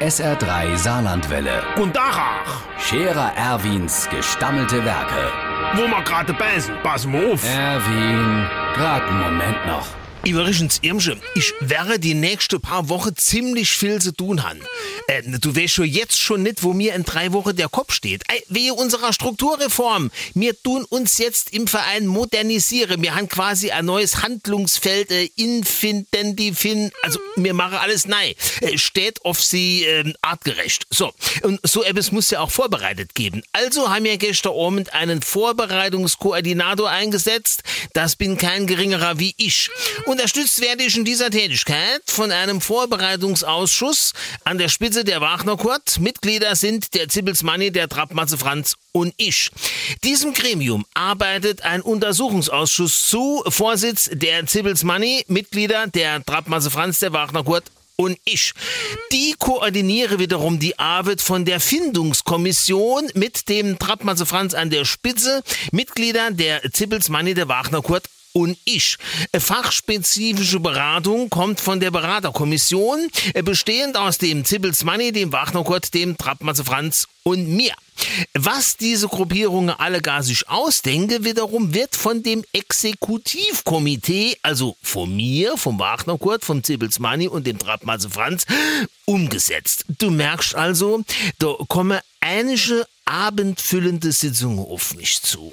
SR3 Saarlandwelle. Und Dachach, Scherer Erwins gestammelte Werke. wo wir gerade beißen, pass mal auf. Erwin, grad einen Moment noch. Übrigens, Irmsche, ich werde die nächsten paar Wochen ziemlich viel zu tun haben. Äh, du weißt schon jetzt schon nicht, wo mir in drei Wochen der Kopf steht. Äh, wehe unserer Strukturreform. Wir tun uns jetzt im Verein modernisieren. Wir haben quasi ein neues Handlungsfeld, äh, infinden, die fin, also wir machen alles neu. Äh, steht auf sie äh, artgerecht. So, und so etwas muss ja auch vorbereitet geben. Also haben wir gestern Abend einen Vorbereitungskoordinator eingesetzt. Das bin kein geringerer wie ich. Unterstützt werde ich in dieser Tätigkeit von einem Vorbereitungsausschuss an der Spitze der Wagner Kurt. Mitglieder sind der Zippels Manni, der Trappmatze Franz und ich. Diesem Gremium arbeitet ein Untersuchungsausschuss zu. Vorsitz der Zippels Manni, Mitglieder der Trappmatze Franz, der Wagner Kurt und ich. Die koordiniere wiederum die Arbeit von der Findungskommission mit dem Trappmatze Franz an der Spitze, Mitglieder der Zippels Manni, der Wagner Kurt und ich. Fachspezifische Beratung kommt von der Beraterkommission, äh, bestehend aus dem Zippels Manni, dem Wagner Kurt, dem Trappmatze Franz und mir. Was diese Gruppierungen alle gar sich ausdenke, wiederum wird von dem Exekutivkomitee, also von mir, vom Wagner Kurt, vom Manni und dem Trappmatze Franz, umgesetzt. Du merkst also, da komme einige abendfüllende Sitzungen auf mich zu.